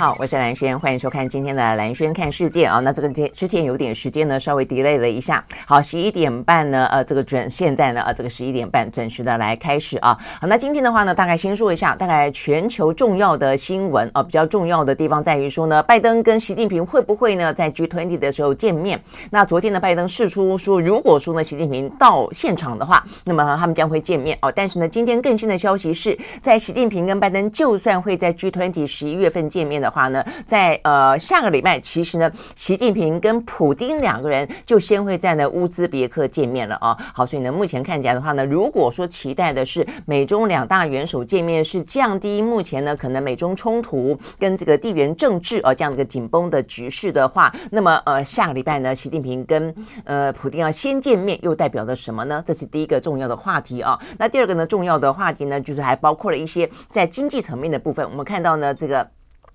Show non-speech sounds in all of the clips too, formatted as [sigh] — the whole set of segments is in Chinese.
好，我是兰轩，欢迎收看今天的兰轩看世界啊。那这个天之前有点时间呢，稍微 delay 了一下。好，十一点半呢，呃，这个准现在呢，呃，这个十一点半准时的来开始啊。好，那今天的话呢，大概先说一下，大概全球重要的新闻啊，比较重要的地方在于说呢，拜登跟习近平会不会呢在 G20 的时候见面？那昨天呢，拜登试出说，如果说呢，习近平到现场的话，那么他们将会见面哦。但是呢，今天更新的消息是在习近平跟拜登就算会在 G20 十一月份见面。的话呢，在呃下个礼拜，其实呢，习近平跟普丁两个人就先会在呢乌兹别克见面了啊。好，所以呢，目前看起来的话呢，如果说期待的是美中两大元首见面，是降低目前呢可能美中冲突跟这个地缘政治啊这样的一个紧绷的局势的话，那么呃下个礼拜呢，习近平跟呃普丁要先见面，又代表了什么呢？这是第一个重要的话题啊。那第二个呢，重要的话题呢，就是还包括了一些在经济层面的部分。我们看到呢，这个。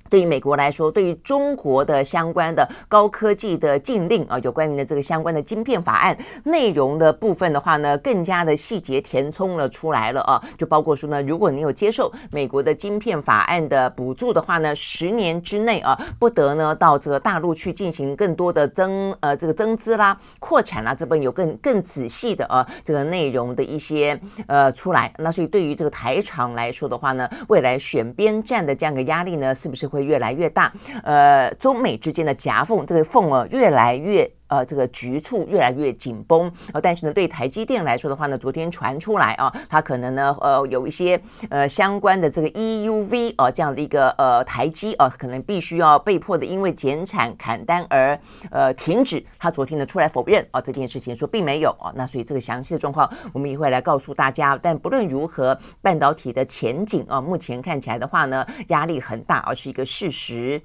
对于美国来说，对于中国的相关的高科技的禁令啊，有关于的这个相关的晶片法案内容的部分的话呢，更加的细节填充了出来了啊，就包括说呢，如果你有接受美国的晶片法案的补助的话呢，十年之内啊，不得呢到这个大陆去进行更多的增呃这个增资啦、扩产啦，这边有更更仔细的啊这个内容的一些呃出来。那所以对于这个台厂来说的话呢，未来选边站的这样的压力呢，是不是会？越来越大，呃，中美之间的夹缝，这个缝啊，越来越。呃，这个局促越来越紧绷，呃，但是呢，对台积电来说的话呢，昨天传出来啊，它可能呢，呃，有一些呃相关的这个 EUV 啊、这样的一个呃台积啊、可能必须要被迫的因为减产砍单而呃停止。他昨天呢出来否认啊、这件事情，说并没有啊、那所以这个详细的状况，我们也会来告诉大家。但不论如何，半导体的前景啊、目前看起来的话呢，压力很大，而、是一个事实。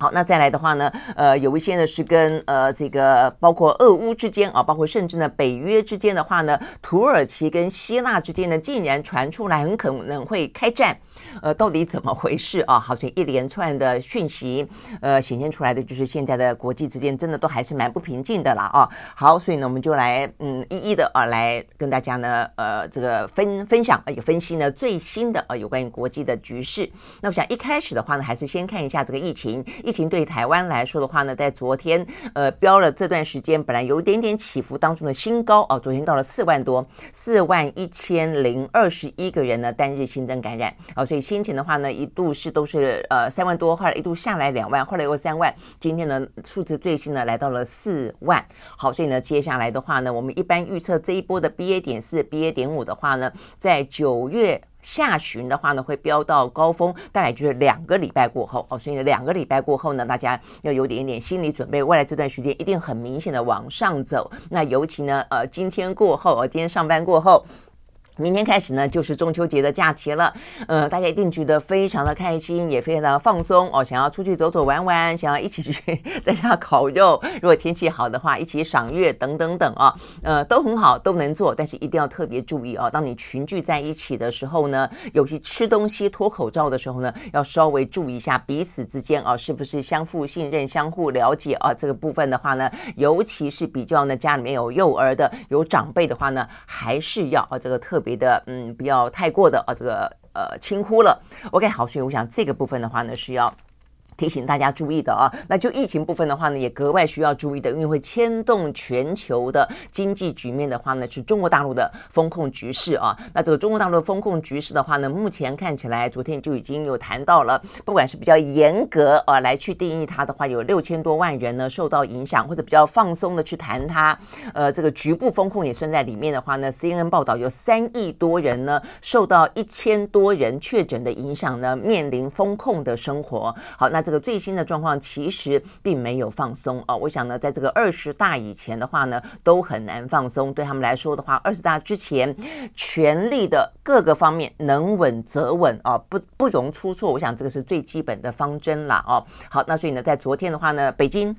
好，那再来的话呢，呃，有一些呢是跟呃这个包括俄乌之间啊，包括甚至呢北约之间的话呢，土耳其跟希腊之间呢，竟然传出来很可能会开战。呃，到底怎么回事啊？好像一连串的讯息，呃，显现出来的就是现在的国际之间真的都还是蛮不平静的啦啊。好，所以呢，我们就来嗯一一的啊来跟大家呢呃这个分分享呃有分析呢最新的呃有关于国际的局势。那我想一开始的话呢，还是先看一下这个疫情。疫情对台湾来说的话呢，在昨天呃飙了这段时间本来有一点点起伏当中的新高啊，昨天到了四万多，四万一千零二十一个人呢单日新增感染啊。所以先前的话呢，一度是都是呃三万多，后来一度下来两万，后来又三万，今天呢数字最新呢来到了四万。好，所以呢接下来的话呢，我们一般预测这一波的 BA 点四、BA 点五的话呢，在九月下旬的话呢会飙到高峰，大概就是两个礼拜过后哦。所以呢两个礼拜过后呢，大家要有点一点心理准备，未来这段时间一定很明显的往上走。那尤其呢呃今天过后，哦今天上班过后。明天开始呢，就是中秋节的假期了，呃，大家一定觉得非常的开心，也非常的放松哦，想要出去走走玩玩，想要一起去 [laughs] 在家烤肉，如果天气好的话，一起赏月等等等啊，呃，都很好，都能做，但是一定要特别注意哦，当你群聚在一起的时候呢，尤其吃东西脱口罩的时候呢，要稍微注意一下彼此之间啊，是不是相互信任、相互了解啊？这个部分的话呢，尤其是比较呢家里面有幼儿的、有长辈的话呢，还是要啊这个特别。别的嗯，不要太过的啊，这个呃轻忽了。OK，好，所以我想这个部分的话呢，是要。提醒大家注意的啊，那就疫情部分的话呢，也格外需要注意的，因为会牵动全球的经济局面的话呢，是中国大陆的风控局势啊。那这个中国大陆的风控局势的话呢，目前看起来，昨天就已经有谈到了，不管是比较严格啊来去定义它的话，有六千多万人呢受到影响，或者比较放松的去谈它，呃，这个局部风控也算在里面的话呢，CNN 报道有三亿多人呢受到一千多人确诊的影响呢，面临风控的生活。好，那。这个最新的状况其实并没有放松啊，我想呢，在这个二十大以前的话呢，都很难放松。对他们来说的话，二十大之前，权力的各个方面能稳则稳啊，不不容出错。我想这个是最基本的方针了啊。好，那所以呢，在昨天的话呢，北京。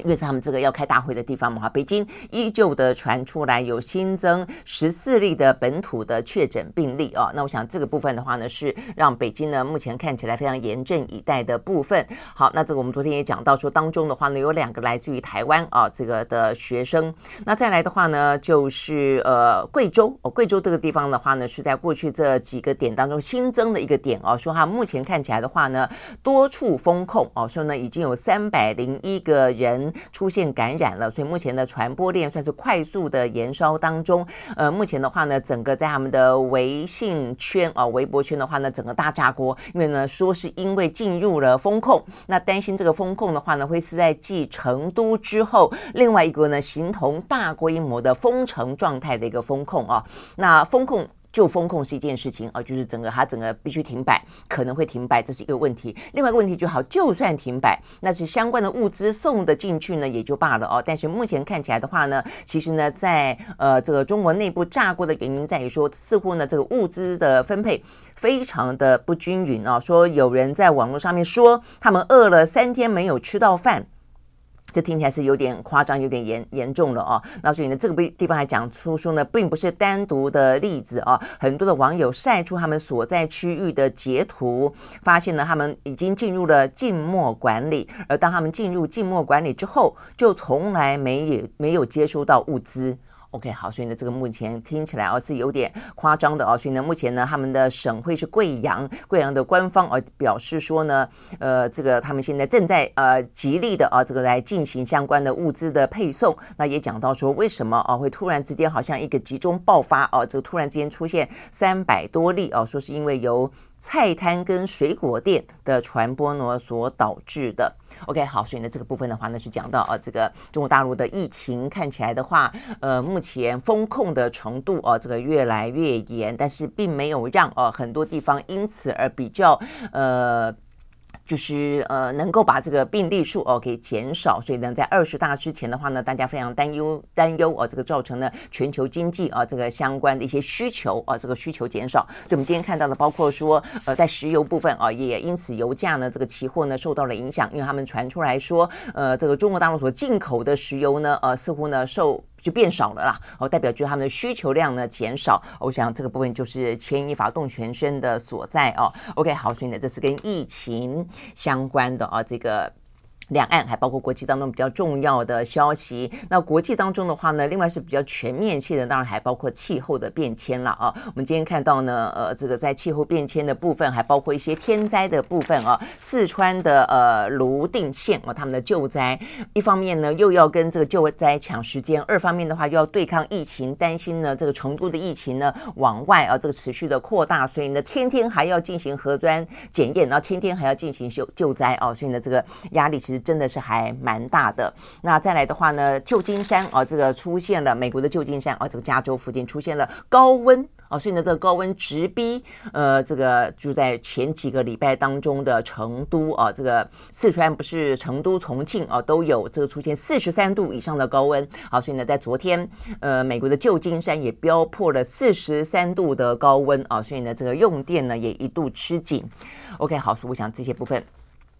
因为是他们这个要开大会的地方嘛，哈，北京依旧的传出来有新增十四例的本土的确诊病例啊，那我想这个部分的话呢，是让北京呢目前看起来非常严阵以待的部分。好，那这个我们昨天也讲到说，当中的话呢，有两个来自于台湾啊这个的学生，那再来的话呢，就是呃贵州哦，贵州这个地方的话呢，是在过去这几个点当中新增的一个点哦，说哈目前看起来的话呢，多处封控哦，说呢已经有三百零一个人。出现感染了，所以目前的传播链算是快速的延烧当中。呃，目前的话呢，整个在他们的微信圈啊、微博圈的话呢，整个大炸锅，因为呢说是因为进入了封控，那担心这个封控的话呢，会是在继成都之后，另外一个呢形同大规模的封城状态的一个封控啊，那封控。就风控是一件事情啊，就是整个它整个必须停摆，可能会停摆，这是一个问题。另外一个问题就好，就算停摆，那是相关的物资送得进去呢，也就罢了哦。但是目前看起来的话呢，其实呢，在呃这个中国内部炸锅的原因在于说，似乎呢这个物资的分配非常的不均匀啊。说有人在网络上面说，他们饿了三天没有吃到饭。这听起来是有点夸张，有点严严重了哦。那所以呢，这个地方还讲出说呢，并不是单独的例子哦。很多的网友晒出他们所在区域的截图，发现呢，他们已经进入了静默管理。而当他们进入静默管理之后，就从来没也没有接收到物资。OK，好，所以呢，这个目前听起来哦是有点夸张的哦，所以呢，目前呢，他们的省会是贵阳，贵阳的官方哦表示说呢，呃，这个他们现在正在呃极力的啊，这个来进行相关的物资的配送。那也讲到说，为什么啊会突然之间好像一个集中爆发哦，这个突然之间出现三百多例哦，说是因为由菜摊跟水果店的传播呢所导致的。OK，好，所以呢这个部分的话呢是讲到啊，这个中国大陆的疫情看起来的话，呃，目前风控的程度啊，这个越来越严，但是并没有让啊很多地方因此而比较呃。就是呃，能够把这个病例数哦给减少，所以呢，在二十大之前的话呢，大家非常担忧担忧哦，这个造成了全球经济啊这个相关的一些需求啊，这个需求减少。所以我们今天看到的，包括说呃，在石油部分啊，也因此油价呢这个期货呢受到了影响，因为他们传出来说，呃，这个中国大陆所进口的石油呢，呃，似乎呢受。就变少了啦，哦，代表就是他们的需求量呢减少，我想这个部分就是牵一发动全身的所在哦。OK，好，所以呢，这是跟疫情相关的啊，这个。两岸还包括国际当中比较重要的消息。那国际当中的话呢，另外是比较全面性的，当然还包括气候的变迁了啊。我们今天看到呢，呃，这个在气候变迁的部分，还包括一些天灾的部分啊。四川的呃泸定县啊，他们的救灾，一方面呢又要跟这个救灾抢时间，二方面的话又要对抗疫情，担心呢这个成都的疫情呢往外啊这个持续的扩大，所以呢天天还要进行核酸检验，然后天天还要进行救救灾啊，所以呢这个压力其实。真的是还蛮大的。那再来的话呢，旧金山啊，这个出现了美国的旧金山啊，这个加州附近出现了高温啊，所以呢，这个高温直逼呃，这个就在前几个礼拜当中的成都啊，这个四川不是成都、重庆啊，都有这个出现四十三度以上的高温。好，所以呢，在昨天呃，美国的旧金山也飙破了四十三度的高温啊，所以呢，这个用电呢也一度吃紧。OK，好，所以我想这些部分。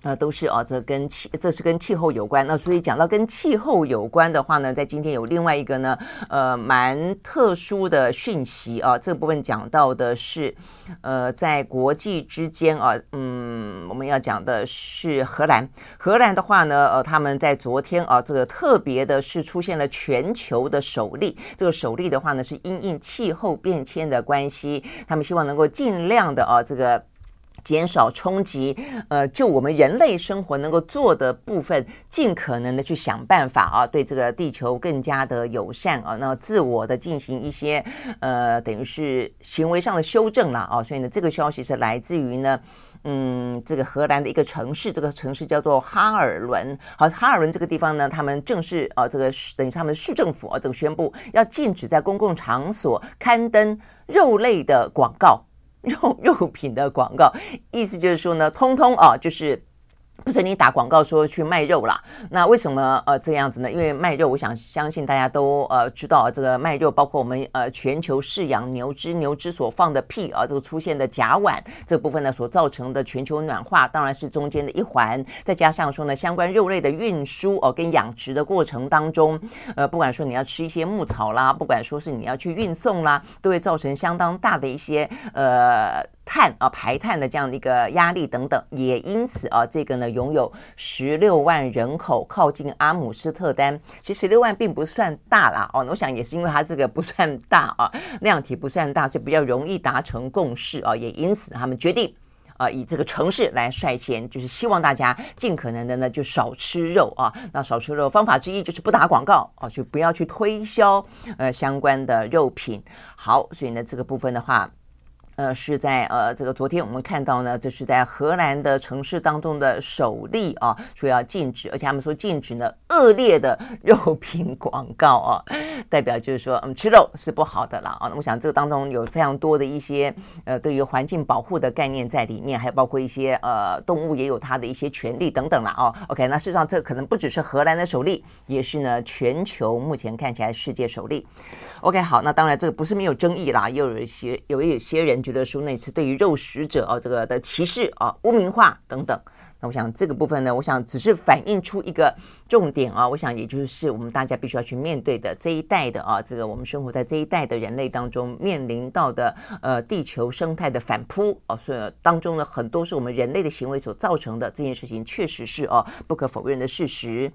那，都是啊，这跟气，这是跟气候有关。那所以讲到跟气候有关的话呢，在今天有另外一个呢，呃，蛮特殊的讯息啊。这部分讲到的是，呃，在国际之间啊，嗯，我们要讲的是荷兰。荷兰的话呢，呃，他们在昨天啊，这个特别的是出现了全球的首例。这个首例的话呢，是因应气候变迁的关系，他们希望能够尽量的啊，这个。减少冲击，呃，就我们人类生活能够做的部分，尽可能的去想办法啊，对这个地球更加的友善啊，那自我的进行一些呃，等于是行为上的修正了啊，所以呢，这个消息是来自于呢，嗯，这个荷兰的一个城市，这个城市叫做哈尔伦。好，哈尔伦这个地方呢，他们正式啊，这个等于他们的市政府啊，这个宣布要禁止在公共场所刊登肉类的广告。用用 [laughs] 品的广告，意思就是说呢，通通啊，就是不准你打广告说去卖肉啦。那为什么呃这样子呢？因为卖肉，我想相信大家都呃知道，这个卖肉包括我们呃全球饲养牛只，牛只所放的屁啊，这个出现的甲烷这部分呢，所造成的全球暖化，当然是中间的一环。再加上说呢，相关肉类的运输哦，跟养殖的过程当中，呃，不管说你要吃一些牧草啦，不管说是你要去运送啦，都会造成相当大的一些呃。碳啊，排碳的这样的一个压力等等，也因此啊，这个呢，拥有十六万人口，靠近阿姆斯特丹，其实十六万并不算大啦哦。我想也是因为它这个不算大啊，量体不算大，所以比较容易达成共识啊。也因此他们决定啊，以这个城市来率先，就是希望大家尽可能的呢就少吃肉啊。那少吃肉方法之一就是不打广告啊，就不要去推销呃相关的肉品。好，所以呢这个部分的话。呃，是在呃，这个昨天我们看到呢，这是在荷兰的城市当中的首例啊，说要禁止，而且他们说禁止呢恶劣的 [laughs] 肉品广告啊，代表就是说，嗯，吃肉是不好的了啊。那我想这个当中有非常多的一些呃，对于环境保护的概念在里面，还有包括一些呃，动物也有它的一些权利等等了啊。OK，那事实上这可能不只是荷兰的首例，也是呢全球目前看起来世界首例。OK，好，那当然这个不是没有争议啦，又有一些有一些人。觉得说那次对于肉食者啊这个的歧视啊污名化等等，那我想这个部分呢，我想只是反映出一个重点啊，我想也就是我们大家必须要去面对的这一代的啊，这个我们生活在这一代的人类当中面临到的呃地球生态的反扑啊，所以当中呢很多是我们人类的行为所造成的，这件事情确实是啊不可否认的事实。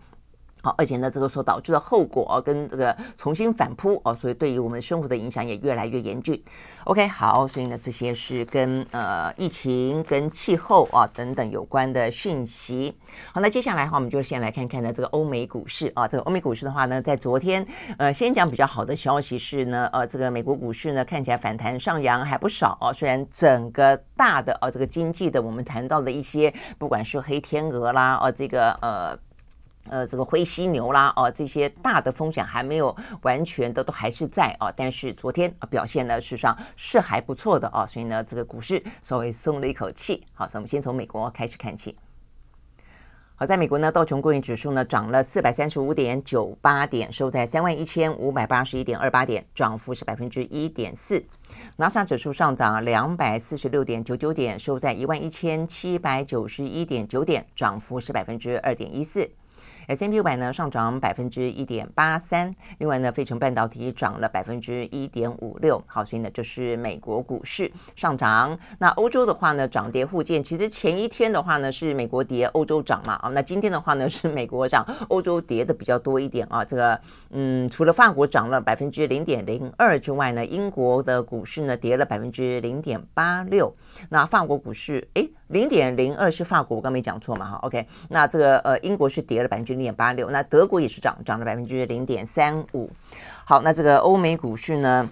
好，而且呢，这个所导致的后果，跟这个重新反扑啊，所以对于我们生活的影响也越来越严峻。OK，好，所以呢，这些是跟呃疫情、跟气候啊等等有关的讯息。好，那接下来的话，我们就先来看看呢这个欧美股市啊，这个欧美股市的话呢，在昨天呃，先讲比较好的消息是呢，呃，这个美国股市呢看起来反弹上扬还不少啊，虽然整个大的啊这个经济的我们谈到的一些，不管是黑天鹅啦，啊这个呃。呃，这个灰犀牛啦，哦，这些大的风险还没有完全的都还是在啊，但是昨天表现呢，事实上是还不错的啊，所以呢，这个股市稍微松了一口气。好，咱们先从美国开始看起。好，在美国呢，道琼工业指数呢涨了四百三十五点九八点，收在三万一千五百八十一点二八点，涨幅是百分之一点四。纳斯指数上涨两百四十六点九九点，收在一万一千七百九十一点九点，涨幅是百分之二点一四。S&P 五百呢上涨百分之一点八三，另外呢，费城半导体涨了百分之一点五六。好，所以呢，这是美国股市上涨。那欧洲的话呢，涨跌互见。其实前一天的话呢，是美国跌，欧洲涨嘛。啊，那今天的话呢，是美国涨，欧洲跌的比较多一点啊。这个，嗯，除了法国涨了百分之零点零二之外呢，英国的股市呢跌了百分之零点八六。那法国股市，诶。零点零二是法国，我刚没讲错嘛？哈，OK，那这个呃，英国是跌了百分之零点八六，那德国也是涨，涨了百分之零点三五。好，那这个欧美股市呢，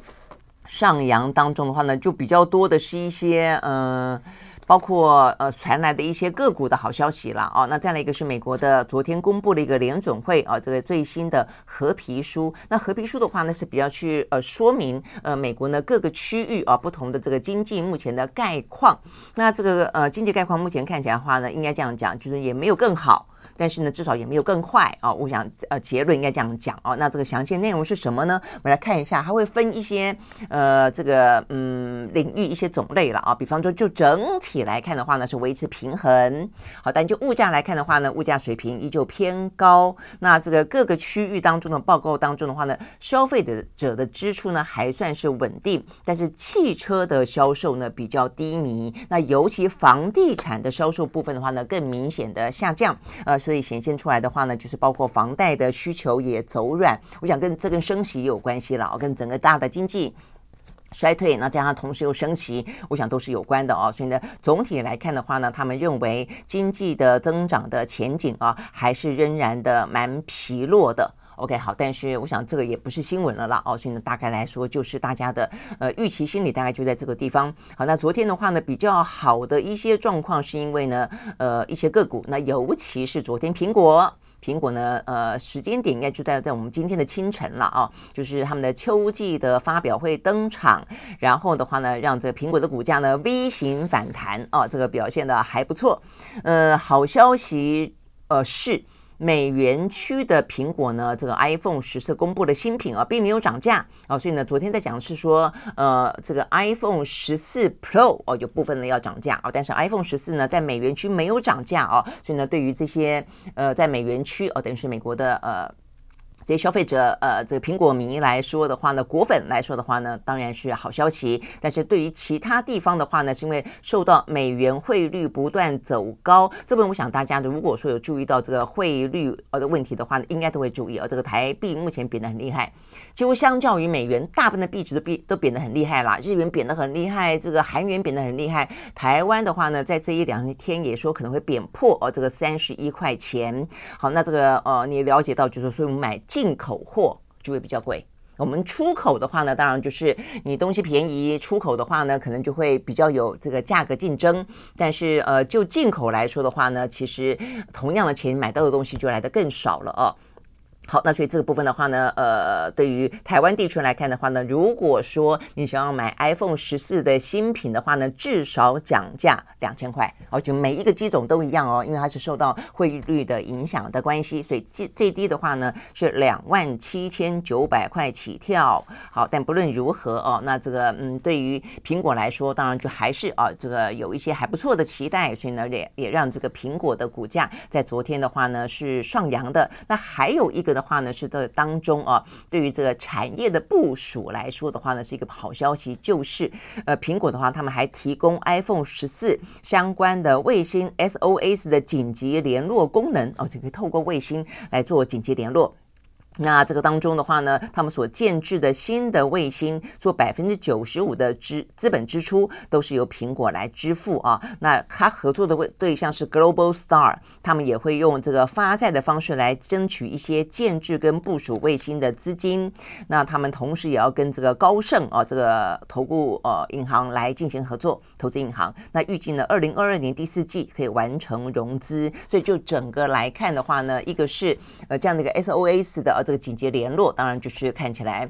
上扬当中的话呢，就比较多的是一些嗯。包括呃传来的一些个股的好消息了哦，那再来一个是美国的昨天公布了一个联准会啊这个最新的和皮书，那和皮书的话呢是比较去呃说明呃美国呢各个区域啊不同的这个经济目前的概况，那这个呃经济概况目前看起来的话呢应该这样讲，就是也没有更好。但是呢，至少也没有更快啊！我想，呃，结论应该这样讲哦。那这个详细内容是什么呢？我们来看一下，它会分一些呃，这个嗯领域一些种类了啊。比方说，就整体来看的话呢，是维持平衡。好，但就物价来看的话呢，物价水平依旧偏高。那这个各个区域当中的报告当中的话呢，消费的者的支出呢还算是稳定，但是汽车的销售呢比较低迷。那尤其房地产的销售部分的话呢，更明显的下降。呃。所以显现出来的话呢，就是包括房贷的需求也走软，我想跟这跟升息也有关系了，跟整个大的经济衰退，那加上同时又升息，我想都是有关的哦。所以呢，总体来看的话呢，他们认为经济的增长的前景啊，还是仍然的蛮疲弱的。OK，好，但是我想这个也不是新闻了啦，哦，所以呢，大概来说就是大家的呃预期心理大概就在这个地方。好，那昨天的话呢，比较好的一些状况是因为呢，呃，一些个股，那尤其是昨天苹果。苹果呢，呃，时间点应该就在在我们今天的清晨了啊，就是他们的秋季的发表会登场，然后的话呢，让这个苹果的股价呢 V 型反弹啊，这个表现的还不错。呃，好消息呃是。美元区的苹果呢，这个 iPhone 十四公布的新品啊，并没有涨价啊，所以呢，昨天在讲的是说，呃，这个 iPhone 十四 Pro 哦，有部分呢要涨价啊，但是 iPhone 十四呢，在美元区没有涨价啊，所以呢，对于这些呃，在美元区哦，等于是美国的呃。这些消费者，呃，这个苹果迷来说的话呢，果粉来说的话呢，当然是好消息。但是对于其他地方的话呢，是因为受到美元汇率不断走高，这边我想大家如果说有注意到这个汇率呃的问题的话呢，应该都会注意啊。这个台币目前贬得很厉害，几乎相较于美元，大部分的币值都贬都贬得很厉害啦。日元贬得很厉害，这个韩元贬得很厉害。台湾的话呢，在这一两天也说可能会贬破哦这个三十一块钱。好，那这个呃，你了解到就是说我们买。进口货就会比较贵，我们出口的话呢，当然就是你东西便宜，出口的话呢，可能就会比较有这个价格竞争。但是呃，就进口来说的话呢，其实同样的钱买到的东西就来的更少了哦。好，那所以这个部分的话呢，呃，对于台湾地区来看的话呢，如果说你想要买 iPhone 十四的新品的话呢，至少讲价两千块，而且每一个机种都一样哦，因为它是受到汇率的影响的关系，所以最最低的话呢是两万七千九百块起跳。好，但不论如何哦，那这个嗯，对于苹果来说，当然就还是啊，这个有一些还不错的期待，所以呢也也让这个苹果的股价在昨天的话呢是上扬的。那还有一个呢。的话呢，是这当中啊，对于这个产业的部署来说的话呢，是一个好消息，就是呃，苹果的话，他们还提供 iPhone 十四相关的卫星 SOS 的紧急联络功能哦，就可以透过卫星来做紧急联络。那这个当中的话呢，他们所建置的新的卫星，做百分之九十五的资资本支出都是由苹果来支付啊。那他合作的对象是 Global Star，他们也会用这个发债的方式来争取一些建置跟部署卫星的资金。那他们同时也要跟这个高盛啊这个投顾呃银行来进行合作，投资银行。那预计呢，二零二二年第四季可以完成融资。所以就整个来看的话呢，一个是呃这样的一个 SOS 的。这个紧急联络，当然就是看起来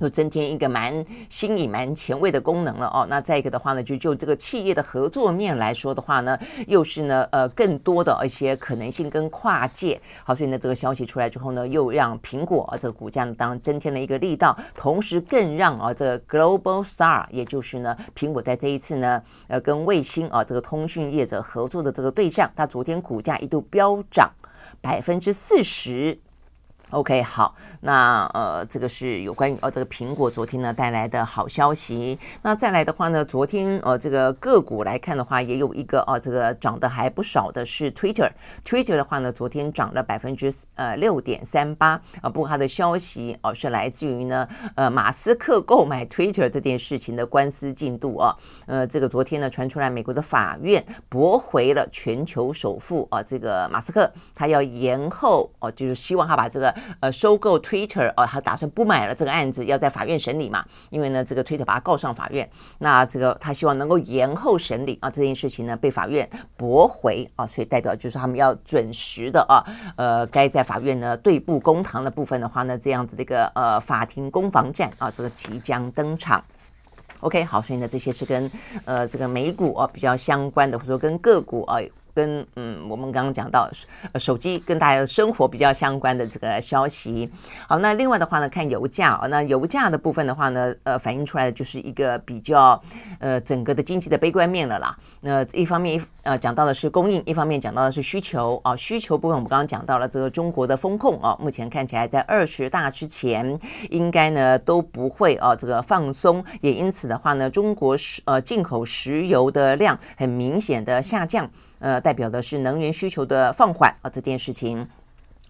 又增添一个蛮新颖、蛮前卫的功能了哦。那再一个的话呢，就就这个企业的合作面来说的话呢，又是呢呃更多的一些可能性跟跨界。好，所以呢这个消息出来之后呢，又让苹果啊这个股价呢当然增添了一个力道，同时更让啊这个 Global Star，也就是呢苹果在这一次呢呃跟卫星啊这个通讯业者合作的这个对象，它昨天股价一度飙涨百分之四十。OK，好，那呃，这个是有关于哦这个苹果昨天呢带来的好消息。那再来的话呢，昨天呃这个个股来看的话，也有一个哦、这个涨得还不少的是 Twitter。Twitter 的话呢，昨天涨了百分之呃六点三八啊。不过它的消息哦、是来自于呢呃马斯克购买 Twitter 这件事情的官司进度啊。呃，这个昨天呢传出来，美国的法院驳回了全球首富啊、这个马斯克，他要延后哦、就是希望他把这个。呃，收购 Twitter 哦，他打算不买了这个案子，要在法院审理嘛？因为呢，这个 Twitter 把他告上法院，那这个他希望能够延后审理啊，这件事情呢被法院驳回啊，所以代表就是他们要准时的啊，呃，该在法院呢对簿公堂的部分的话呢，这样子的一个呃法庭攻防战啊，这个即将登场。OK，好，所以呢，这些是跟呃这个美股啊比较相关的，或者说跟个股啊。跟嗯，我们刚刚讲到手机跟大家生活比较相关的这个消息。好，那另外的话呢，看油价啊，那油价的部分的话呢，呃，反映出来的就是一个比较呃整个的经济的悲观面了啦。那一方面呃讲到的是供应，一方面讲到的是需求啊。需求部分我们刚刚讲到了这个中国的风控啊，目前看起来在二十大之前应该呢都不会啊这个放松，也因此的话呢，中国石呃进口石油的量很明显的下降。呃，代表的是能源需求的放缓啊，这件事情。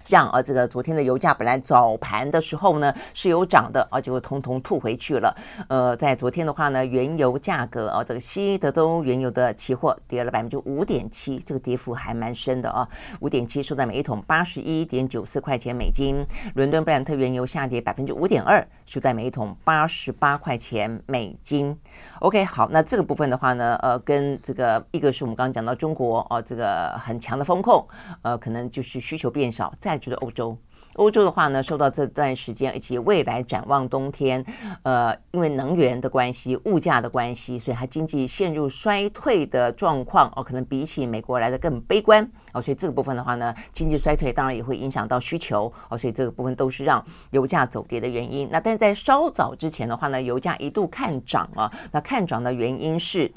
让呃这个昨天的油价本来早盘的时候呢是有涨的啊，结果通通吐回去了。呃，在昨天的话呢，原油价格啊，这个西德州原油的期货跌了百分之五点七，这个跌幅还蛮深的啊，五点七收在每一桶八十一点九四块钱美金。伦敦布兰特原油下跌百分之五点二，收在每一桶八十八块钱美金。OK，好，那这个部分的话呢，呃，跟这个一个是我们刚刚讲到中国哦，这个很强的风控，呃，可能就是需求变少，再就是欧洲。欧洲的话呢，受到这段时间以及未来展望冬天，呃，因为能源的关系、物价的关系，所以它经济陷入衰退的状况哦，可能比起美国来的更悲观哦，所以这个部分的话呢，经济衰退当然也会影响到需求哦，所以这个部分都是让油价走跌的原因。那但是在稍早之前的话呢，油价一度看涨啊，那看涨的原因是。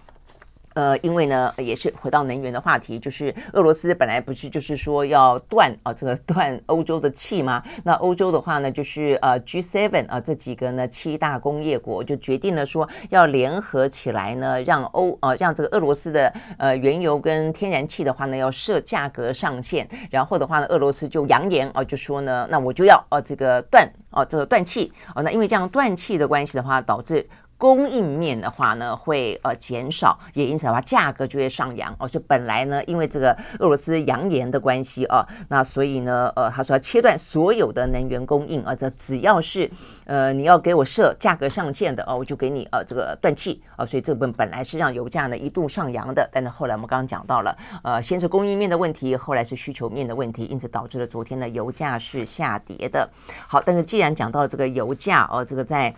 呃，因为呢，也是回到能源的话题，就是俄罗斯本来不是就是说要断啊，这个断欧洲的气吗？[laughs] 那欧洲的话呢，就是呃 G7 啊这几个呢七大工业国就决定了说要联合起来呢，让欧呃让这个俄罗斯的呃原油跟天然气的话呢要设价格上限，然后的话呢，俄罗斯就扬言啊就说呢，那我就要呃这个断啊这个断气啊，那因为这样断气的关系的话，导致。供应面的话呢，会呃减少，也因此的话，价格就会上扬哦。所以本来呢，因为这个俄罗斯扬言的关系啊，那所以呢，呃，他说要切断所有的能源供应啊，这只要是呃你要给我设价格上限的哦，我就给你呃这个断气啊。所以这部分本来是让油价呢一度上扬的，但是后来我们刚刚讲到了，呃，先是供应面的问题，后来是需求面的问题，因此导致了昨天的油价是下跌的。好，但是既然讲到这个油价哦，这个在。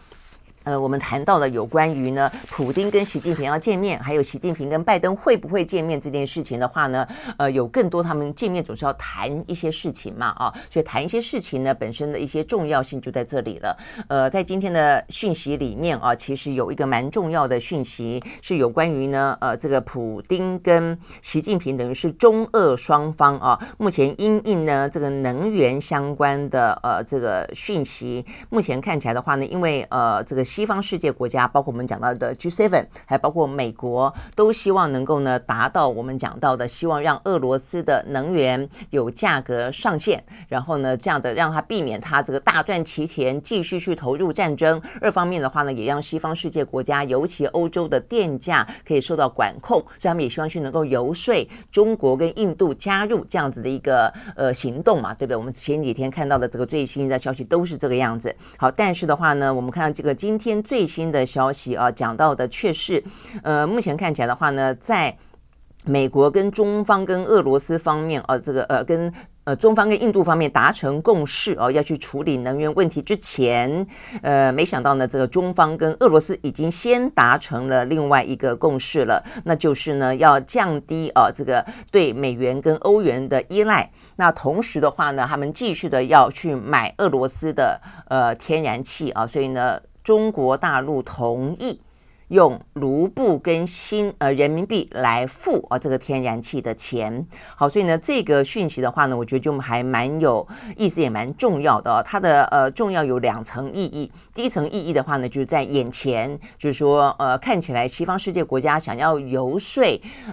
呃，我们谈到了有关于呢，普丁跟习近平要见面，还有习近平跟拜登会不会见面这件事情的话呢，呃，有更多他们见面总是要谈一些事情嘛，啊，所以谈一些事情呢，本身的一些重要性就在这里了。呃，在今天的讯息里面啊，其实有一个蛮重要的讯息是有关于呢，呃，这个普丁跟习近平等于是中俄双方啊，目前因应呢这个能源相关的呃这个讯息，目前看起来的话呢，因为呃这个。西方世界国家，包括我们讲到的 G7，还包括美国，都希望能够呢达到我们讲到的，希望让俄罗斯的能源有价格上限，然后呢这样的让它避免它这个大赚其钱，继续去投入战争。二方面的话呢，也让西方世界国家，尤其欧洲的电价可以受到管控，所以他们也希望去能够游说中国跟印度加入这样子的一个呃行动嘛，对不对？我们前几天看到的这个最新的消息都是这个样子。好，但是的话呢，我们看到这个今天。最新的消息啊，讲到的却是，呃，目前看起来的话呢，在美国跟中方跟俄罗斯方面啊，这个呃，跟呃中方跟印度方面达成共识哦，要去处理能源问题之前，呃，没想到呢，这个中方跟俄罗斯已经先达成了另外一个共识了，那就是呢，要降低啊这个对美元跟欧元的依赖，那同时的话呢，他们继续的要去买俄罗斯的呃天然气啊，所以呢。中国大陆同意。用卢布跟新呃人民币来付啊这个天然气的钱，好，所以呢这个讯息的话呢，我觉得就还蛮有意思，也蛮重要的哦。它的呃重要有两层意义，第一层意义的话呢，就是在眼前，就是说呃看起来西方世界国家想要游说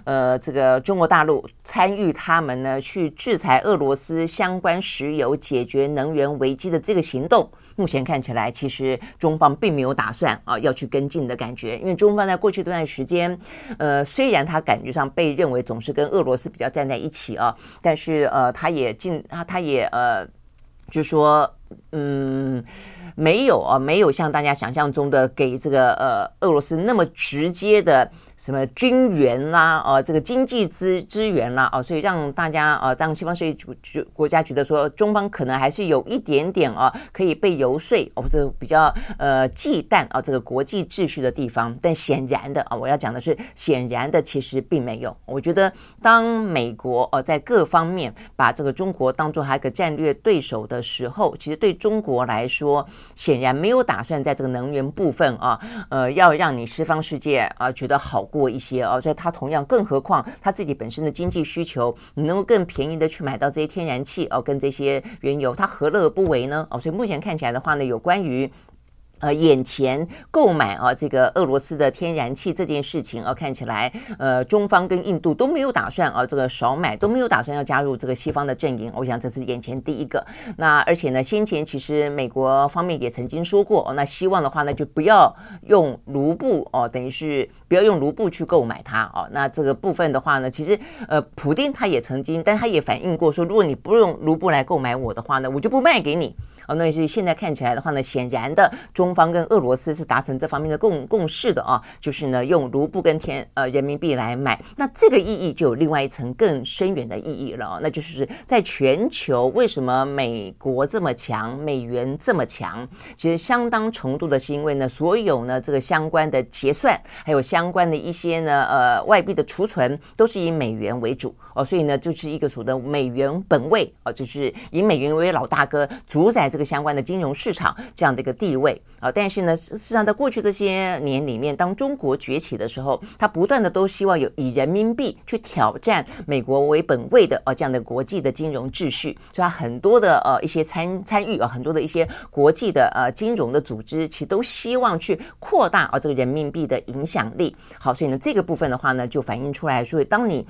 呃这个中国大陆参与他们呢去制裁俄罗斯相关石油，解决能源危机的这个行动。目前看起来，其实中方并没有打算啊要去跟进的感觉，因为中方在过去这段时间，呃，虽然他感觉上被认为总是跟俄罗斯比较站在一起啊，但是呃，他也进他他也呃，就说嗯，没有啊，没有像大家想象中的给这个呃俄罗斯那么直接的。什么军援啦，哦，这个经济资资源啦，哦，所以让大家呃，让西方世界国国家觉得说，中方可能还是有一点点啊，可以被游说，或者比较呃忌惮啊，这个国际秩序的地方。但显然的啊，我要讲的是，显然的其实并没有。我觉得，当美国呃在各方面把这个中国当作还一个战略对手的时候，其实对中国来说，显然没有打算在这个能源部分啊，呃，要让你西方世界啊觉得好。过一些哦，所以他同样，更何况他自己本身的经济需求，你能够更便宜的去买到这些天然气哦，跟这些原油，他何乐而不为呢？哦，所以目前看起来的话呢，有关于呃，眼前购买啊，这个俄罗斯的天然气这件事情啊，看起来呃，中方跟印度都没有打算啊，这个少买都没有打算要加入这个西方的阵营。我想这是眼前第一个。那而且呢，先前其实美国方面也曾经说过，哦，那希望的话呢，就不要用卢布哦，等于是不要用卢布去购买它哦。那这个部分的话呢，其实呃，普丁他也曾经，但他也反映过说，如果你不用卢布来购买我的话呢，我就不卖给你。哦，那是现在看起来的话呢，显然的，中方跟俄罗斯是达成这方面的共共识的啊，就是呢用卢布跟天呃人民币来买，那这个意义就有另外一层更深远的意义了，那就是在全球为什么美国这么强，美元这么强，其实相当程度的是因为呢，所有呢这个相关的结算，还有相关的一些呢呃外币的储存，都是以美元为主哦，所以呢就是一个所谓的美元本位啊，就是以美元为老大哥，主宰这。个相关的金融市场这样的一个地位啊，但是呢，事实上在过去这些年里面，当中国崛起的时候，他不断的都希望有以人民币去挑战美国为本位的啊这样的国际的金融秩序，所以他很多的呃一些参参与啊，很多的一些国际的呃金融的组织，其实都希望去扩大啊这个人民币的影响力。好，所以呢这个部分的话呢，就反映出来，所以当你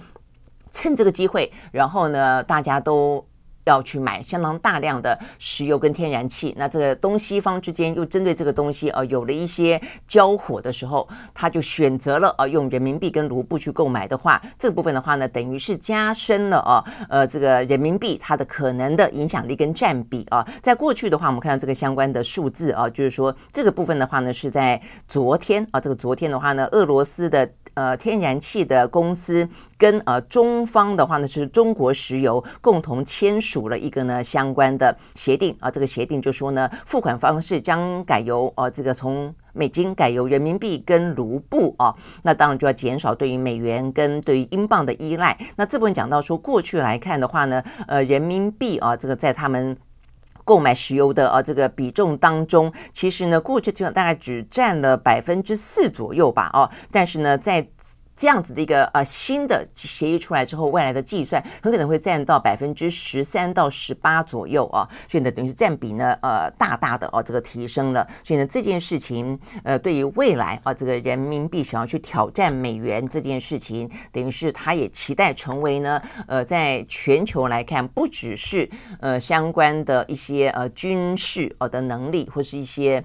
趁这个机会，然后呢大家都。要去买相当大量的石油跟天然气，那这个东西方之间又针对这个东西呃有了一些交火的时候，他就选择了啊用人民币跟卢布去购买的话，这个部分的话呢，等于是加深了啊呃这个人民币它的可能的影响力跟占比啊。在过去的话，我们看到这个相关的数字啊，就是说这个部分的话呢，是在昨天啊，这个昨天的话呢，俄罗斯的。呃，天然气的公司跟呃中方的话呢，是中国石油共同签署了一个呢相关的协定啊。这个协定就说呢，付款方式将改由呃这个从美金改由人民币跟卢布啊。那当然就要减少对于美元跟对于英镑的依赖。那这部分讲到说，过去来看的话呢，呃，人民币啊，这个在他们。购买石油的啊，这个比重当中，其实呢，过去就大概只占了百分之四左右吧，哦，但是呢，在这样子的一个呃新的协议出来之后，未来的计算很可能会占到百分之十三到十八左右啊，所以呢，等于是占比呢呃大大的哦这个提升了，所以呢这件事情呃对于未来啊这个人民币想要去挑战美元这件事情，等于是他也期待成为呢呃在全球来看不只是呃相关的一些呃军事呃的能力或是一些。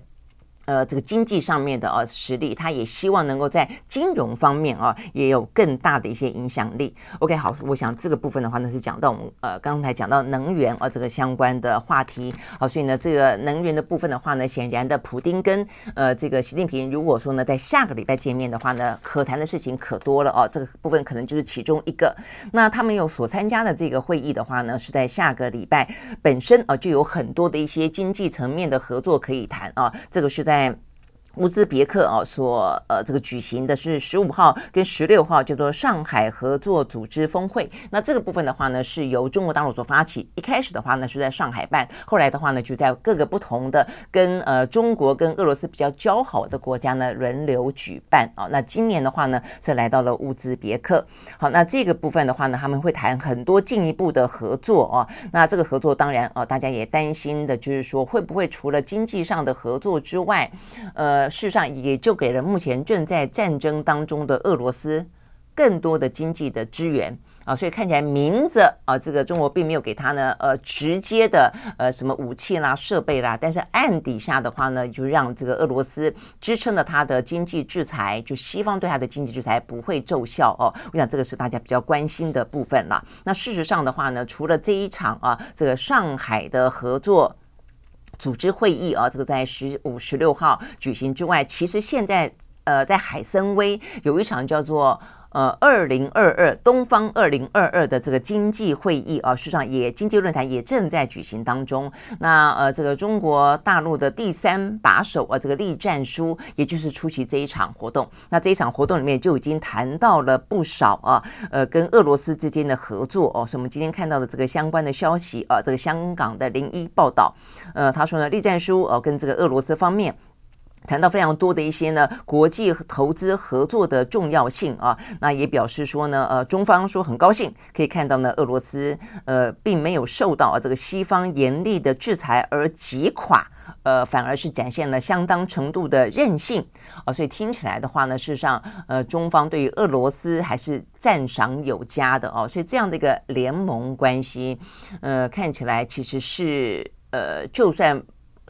呃，这个经济上面的啊实力，他也希望能够在金融方面啊也有更大的一些影响力。OK，好，我想这个部分的话呢是讲到我们呃刚才讲到能源啊这个相关的话题。好，所以呢这个能源的部分的话呢，显然的普丁跟呃这个习近平如果说呢在下个礼拜见面的话呢，可谈的事情可多了哦。这个部分可能就是其中一个。那他们有所参加的这个会议的话呢，是在下个礼拜本身啊就有很多的一些经济层面的合作可以谈啊。这个是在。在乌兹别克啊，所呃这个举行的是十五号跟十六号叫做上海合作组织峰会。那这个部分的话呢，是由中国大陆所发起。一开始的话呢是在上海办，后来的话呢就在各个不同的跟呃中国跟俄罗斯比较交好的国家呢轮流举办啊。那今年的话呢是来到了乌兹别克。好，那这个部分的话呢，他们会谈很多进一步的合作啊。那这个合作当然啊，大家也担心的就是说，会不会除了经济上的合作之外，呃。事实上，也就给了目前正在战争当中的俄罗斯更多的经济的支援啊，所以看起来明着啊，这个中国并没有给他呢呃直接的呃什么武器啦、设备啦，但是暗底下的话呢，就让这个俄罗斯支撑了他的经济制裁，就西方对他的经济制裁不会奏效哦。我想这个是大家比较关心的部分了。那事实上的话呢，除了这一场啊，这个上海的合作。组织会议啊，这个在十五、十六号举行之外，其实现在呃，在海参崴有一场叫做呃二零二二东方二零二二的这个经济会议啊，实上也经济论坛也正在举行当中。那呃，这个中国大陆的第三把手啊，这个栗战书也就是出席这一场活动。那这一场活动里面就已经谈到了不少啊，呃，跟俄罗斯之间的合作哦。所以我们今天看到的这个相关的消息啊，这个香港的零一报道。呃，他说呢，栗战书呃跟这个俄罗斯方面谈到非常多的一些呢国际投资合作的重要性啊，那也表示说呢，呃，中方说很高兴可以看到呢，俄罗斯呃并没有受到这个西方严厉的制裁而击垮，呃，反而是展现了相当程度的韧性啊，所以听起来的话呢，事实上呃，中方对于俄罗斯还是赞赏有加的哦，所以这样的一个联盟关系，呃，看起来其实是呃，就算。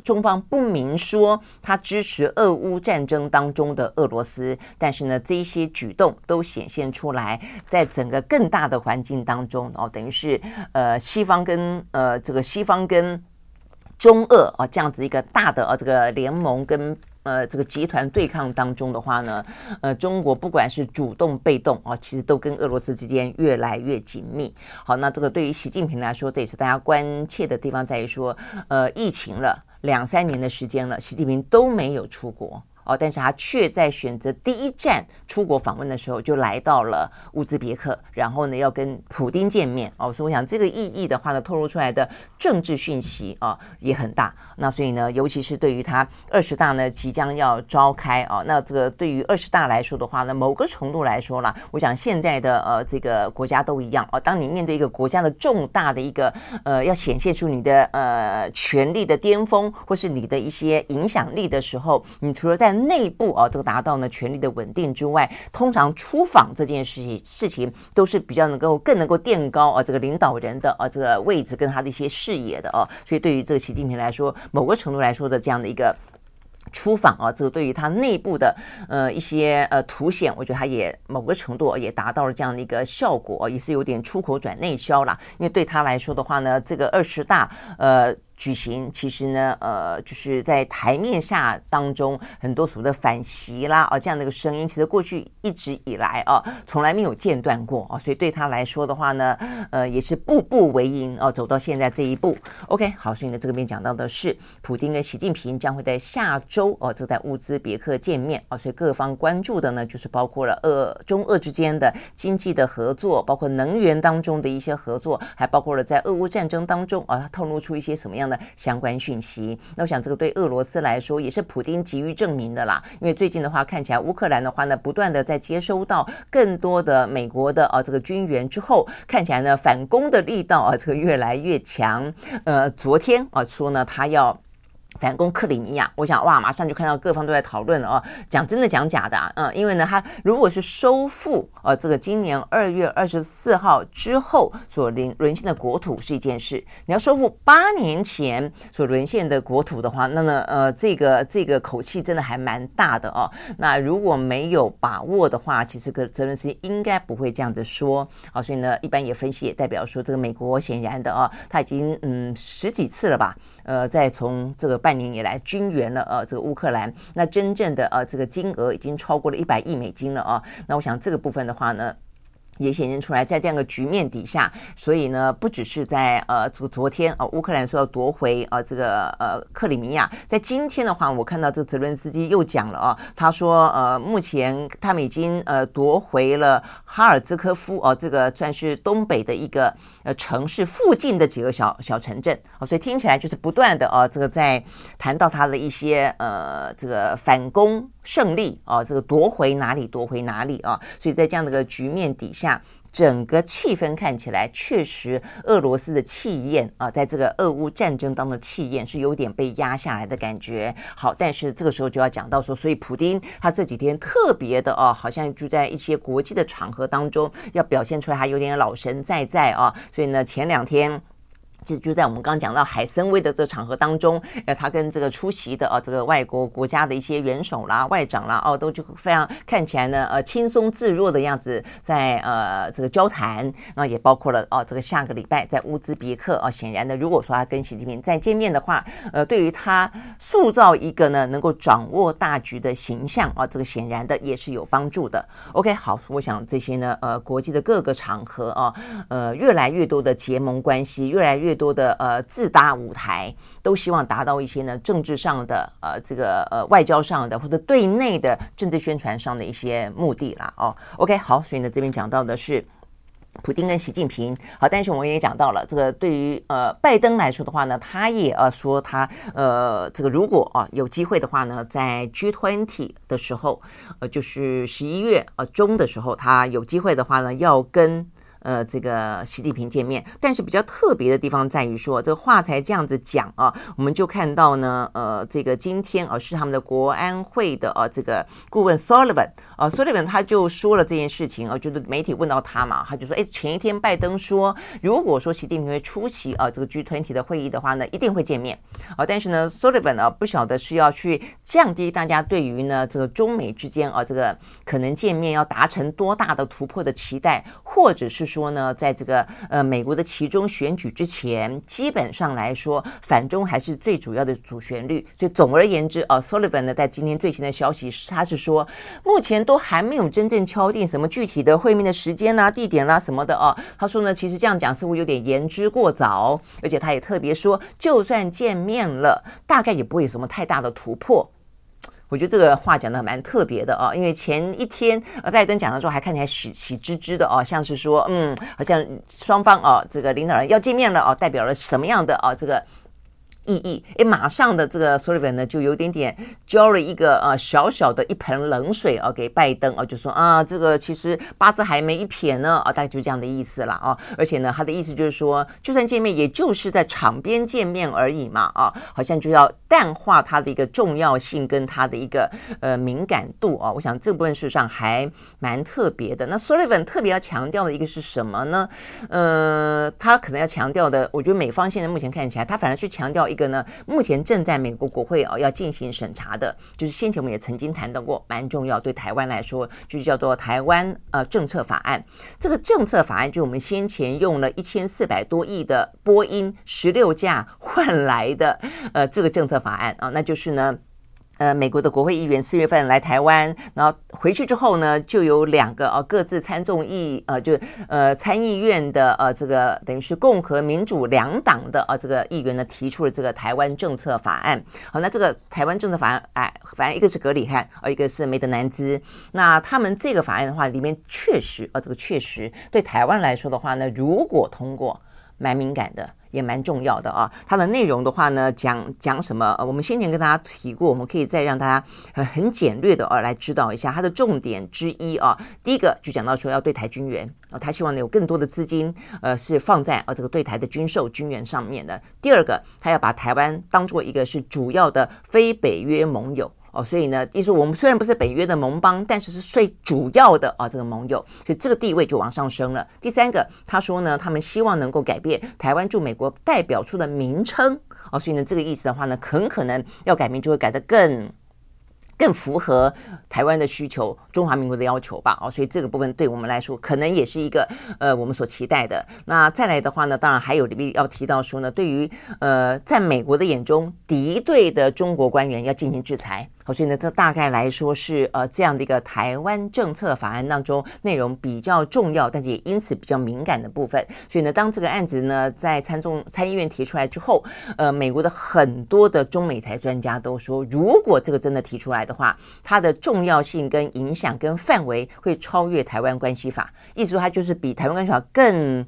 中方不明说他支持俄乌战争当中的俄罗斯，但是呢，这一些举动都显现出来，在整个更大的环境当中哦，等于是呃西方跟呃这个西方跟中俄啊这样子一个大的呃这个联盟跟呃这个集团对抗当中的话呢，呃中国不管是主动被动啊，其实都跟俄罗斯之间越来越紧密。好，那这个对于习近平来说，这也是大家关切的地方，在于说呃疫情了。两三年的时间了，习近平都没有出国。哦，但是他却在选择第一站出国访问的时候，就来到了乌兹别克，然后呢，要跟普丁见面。哦，所以我想这个意义的话呢，透露出来的政治讯息啊也很大。那所以呢，尤其是对于他二十大呢即将要召开啊，那这个对于二十大来说的话呢，某个程度来说啦，我想现在的呃这个国家都一样哦。当你面对一个国家的重大的一个呃要显现出你的呃权力的巅峰，或是你的一些影响力的时候，你除了在内部啊，这个达到呢权力的稳定之外，通常出访这件事情事情都是比较能够更能够垫高啊这个领导人的啊这个位置跟他的一些视野的啊，所以对于这个习近平来说，某个程度来说的这样的一个出访啊，这个对于他内部的呃一些呃凸显，我觉得他也某个程度也达到了这样的一个效果，也是有点出口转内销啦，因为对他来说的话呢，这个二十大呃。举行其实呢，呃，就是在台面下当中很多所谓的反袭啦，啊，这样的一个声音，其实过去一直以来啊，从来没有间断过啊，所以对他来说的话呢，呃，也是步步为营啊，走到现在这一步。OK，好，所以呢，这个边讲到的是，普丁跟习近平将会在下周哦，就在乌兹别克见面啊，所以各方关注的呢，就是包括了俄中俄之间的经济的合作，包括能源当中的一些合作，还包括了在俄乌战争当中啊，透露出一些什么样的相关讯息，那我想这个对俄罗斯来说也是普丁急于证明的啦。因为最近的话，看起来乌克兰的话呢，不断的在接收到更多的美国的啊这个军援之后，看起来呢反攻的力道啊这个越来越强。呃，昨天啊说呢他要。反攻克里米亚，我想哇，马上就看到各方都在讨论了哦。讲真的，讲假的啊？嗯，因为呢，他如果是收复呃这个今年二月二十四号之后所沦沦陷的国土是一件事，你要收复八年前所沦陷的国土的话，那么呃这个这个口气真的还蛮大的哦。那如果没有把握的话，其实个泽伦斯基应该不会这样子说啊。所以呢，一般也分析也代表说，这个美国显然的啊，他已经嗯十几次了吧。呃，再从这个半年以来军援了呃这个乌克兰，那真正的呃这个金额已经超过了一百亿美金了啊。那我想这个部分的话呢。也显现出来，在这样的局面底下，所以呢，不只是在呃昨昨天啊，乌克兰说要夺回呃这个呃克里米亚，在今天的话，我看到这个泽伦斯基又讲了啊，他说呃目前他们已经呃夺回了哈尔兹科夫哦，这个算是东北的一个呃城市附近的几个小小城镇啊，所以听起来就是不断的啊，这个在谈到他的一些呃这个反攻。胜利啊，这个夺回哪里夺回哪里啊！所以在这样的一个局面底下，整个气氛看起来确实，俄罗斯的气焰啊，在这个俄乌战争当中的气焰是有点被压下来的感觉。好，但是这个时候就要讲到说，所以普丁他这几天特别的啊，好像就在一些国际的场合当中要表现出来，他有点老神在在啊。所以呢，前两天。就就在我们刚讲到海参崴的这场合当中，呃，他跟这个出席的啊，这个外国国家的一些元首啦、外长啦，哦，都就非常看起来呢，呃，轻松自若的样子，在呃这个交谈，那也包括了哦，这个下个礼拜在乌兹别克啊，显然的，如果说他跟习近平再见面的话，呃，对于他塑造一个呢能够掌握大局的形象啊，这个显然的也是有帮助的。OK，好，我想这些呢，呃，国际的各个场合啊，呃，越来越多的结盟关系，越来越。多的呃自搭舞台，都希望达到一些呢政治上的呃这个呃外交上的或者对内的政治宣传上的一些目的啦哦。OK 好，所以呢这边讲到的是普丁跟习近平，好，但是我们也讲到了，这个对于呃拜登来说的话呢，他也呃说他呃这个如果啊有机会的话呢，在 G20 的时候，呃就是十一月呃中的时候，他有机会的话呢，要跟。呃，这个习近平见面，但是比较特别的地方在于说，这个话才这样子讲啊，我们就看到呢，呃，这个今天啊是他们的国安会的啊这个顾问 Sullivan 啊 Sullivan 他就说了这件事情啊，就是媒体问到他嘛，他就说，哎，前一天拜登说，如果说习近平会出席啊这个 G20 的会议的话呢，一定会见面。啊，但是呢，Sullivan 啊不晓得是要去降低大家对于呢这个中美之间啊这个可能见面要达成多大的突破的期待，或者是说说。呢，在这个呃美国的其中选举之前，基本上来说，反中还是最主要的主旋律。所以总而言之，啊，Sullivan 呢，在今天最新的消息，他是说，目前都还没有真正敲定什么具体的会面的时间啦、地点啦、什么的啊。他说呢，其实这样讲似乎有点言之过早，而且他也特别说，就算见面了，大概也不会有什么太大的突破。我觉得这个话讲的蛮特别的啊，因为前一天呃拜登讲的时候还看起来喜喜滋滋的哦，像是说嗯，好像双方啊这个领导人要见面了哦，代表了什么样的啊这个。意义诶，马上的这个 Sullivan 呢，就有点点浇了一个呃小小的一盆冷水啊，给拜登啊，就说啊，这个其实八字还没一撇呢啊，大概就这样的意思了啊。而且呢，他的意思就是说，就算见面，也就是在场边见面而已嘛啊，好像就要淡化他的一个重要性跟他的一个呃敏感度啊。我想这部分事实上还蛮特别的。那 Sullivan 特别要强调的一个是什么呢？呃，他可能要强调的，我觉得美方现在目前看起来，他反而去强调一。一个呢，目前正在美国国会啊要进行审查的，就是先前我们也曾经谈到过，蛮重要，对台湾来说，就是叫做台湾呃政策法案。这个政策法案就是我们先前用了一千四百多亿的波音十六架换来的呃这个政策法案啊，那就是呢。呃，美国的国会议员四月份来台湾，然后回去之后呢，就有两个啊，各自参众议呃，就呃参议院的呃这个等于是共和民主两党的啊这个议员呢提出了这个台湾政策法案。好，那这个台湾政策法案，哎，反正一个是格里汉，而一个是梅德南兹。那他们这个法案的话，里面确实呃，这个确实对台湾来说的话呢，如果通过，蛮敏感的。也蛮重要的啊，它的内容的话呢，讲讲什么？我们先前跟大家提过，我们可以再让大家很很简略的啊来知道一下它的重点之一啊。第一个就讲到说要对台军援啊，他希望呢有更多的资金呃是放在啊这个对台的军售军援上面的。第二个，他要把台湾当做一个是主要的非北约盟友。哦，所以呢，意思我们虽然不是北约的盟邦，但是是最主要的啊这个盟友，所以这个地位就往上升了。第三个，他说呢，他们希望能够改变台湾驻美国代表处的名称。哦，所以呢，这个意思的话呢，很可能要改名，就会改得更。更符合台湾的需求，中华民国的要求吧，哦，所以这个部分对我们来说，可能也是一个呃我们所期待的。那再来的话呢，当然还有要提到说呢，对于呃在美国的眼中敌对的中国官员要进行制裁。好，所以呢，这大概来说是呃这样的一个台湾政策法案当中内容比较重要，但是也因此比较敏感的部分。所以呢，当这个案子呢在参众参议院提出来之后，呃，美国的很多的中美台专家都说，如果这个真的提出来的话，它的重要性跟影响跟范围会超越台湾关系法，意思说它就是比台湾关系法更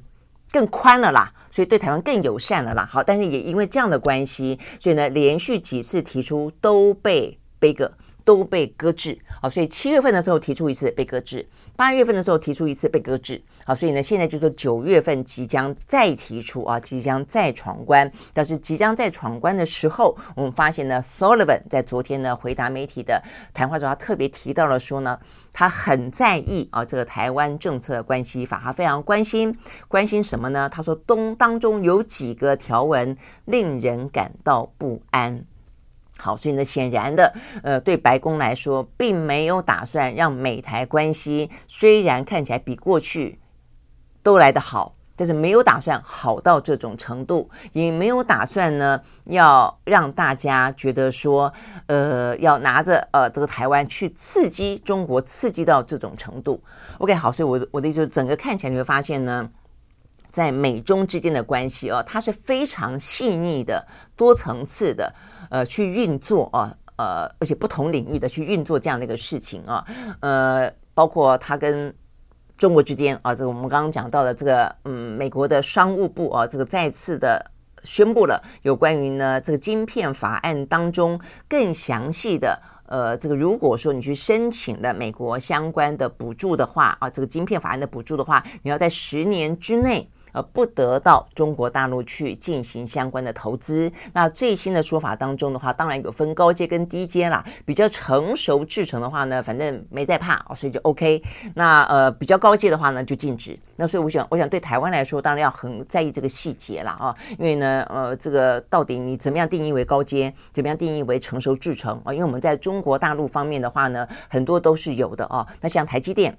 更宽了啦，所以对台湾更友善了啦。好，但是也因为这样的关系，所以呢，连续几次提出都被。被搁都被搁置，好，所以七月份的时候提出一次被搁置，八月份的时候提出一次被搁置，好，所以呢，现在就是九月份即将再提出啊，即将再闯关。但是即将再闯关的时候，我们发现呢，Sullivan 在昨天呢回答媒体的谈话中，他特别提到了说呢，他很在意啊这个台湾政策关系法，他非常关心，关心什么呢？他说东当中有几个条文令人感到不安。好，所以呢，显然的，呃，对白宫来说，并没有打算让美台关系虽然看起来比过去都来得好，但是没有打算好到这种程度，也没有打算呢要让大家觉得说，呃，要拿着呃这个台湾去刺激中国，刺激到这种程度。OK，好，所以我我的意思就是，整个看起来你会发现呢，在美中之间的关系哦，它是非常细腻的、多层次的。呃，去运作啊，呃，而且不同领域的去运作这样的一个事情啊，呃，包括他跟中国之间啊，这个我们刚刚讲到的这个嗯，美国的商务部啊，这个再次的宣布了有关于呢这个晶片法案当中更详细的呃，这个如果说你去申请了美国相关的补助的话啊，这个晶片法案的补助的话，你要在十年之内。呃，不得到中国大陆去进行相关的投资。那最新的说法当中的话，当然有分高阶跟低阶啦。比较成熟制成的话呢，反正没在怕哦，所以就 OK。那呃，比较高阶的话呢，就禁止。那所以我想，我想对台湾来说，当然要很在意这个细节啦啊，因为呢，呃，这个到底你怎么样定义为高阶，怎么样定义为成熟制成啊？因为我们在中国大陆方面的话呢，很多都是有的啊。那像台积电。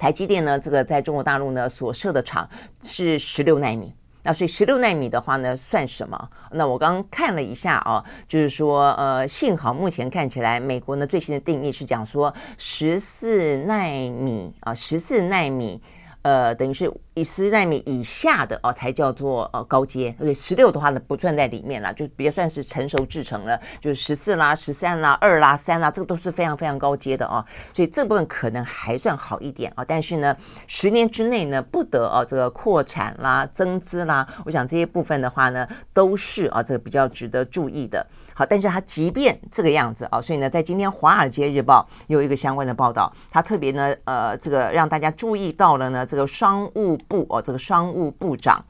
台积电呢，这个在中国大陆呢所设的厂是十六纳米，那所以十六纳米的话呢算什么？那我刚看了一下啊，就是说呃，幸好目前看起来美国呢最新的定义是讲说十四纳米啊，十四纳米。呃，等于是以十奈米以下的哦，才叫做呃高阶。而且十六的话呢，不算在里面了，就别算是成熟制程了。就是十四啦、十三啦、二啦、三啦，这个都是非常非常高阶的哦。所以这部分可能还算好一点啊。但是呢，十年之内呢，不得哦这个扩产啦、增资啦。我想这些部分的话呢，都是啊这个比较值得注意的。好，但是他即便这个样子啊，所以呢，在今天《华尔街日报》有一个相关的报道，他特别呢，呃，这个让大家注意到了呢，这个商务部哦，这个商务部长，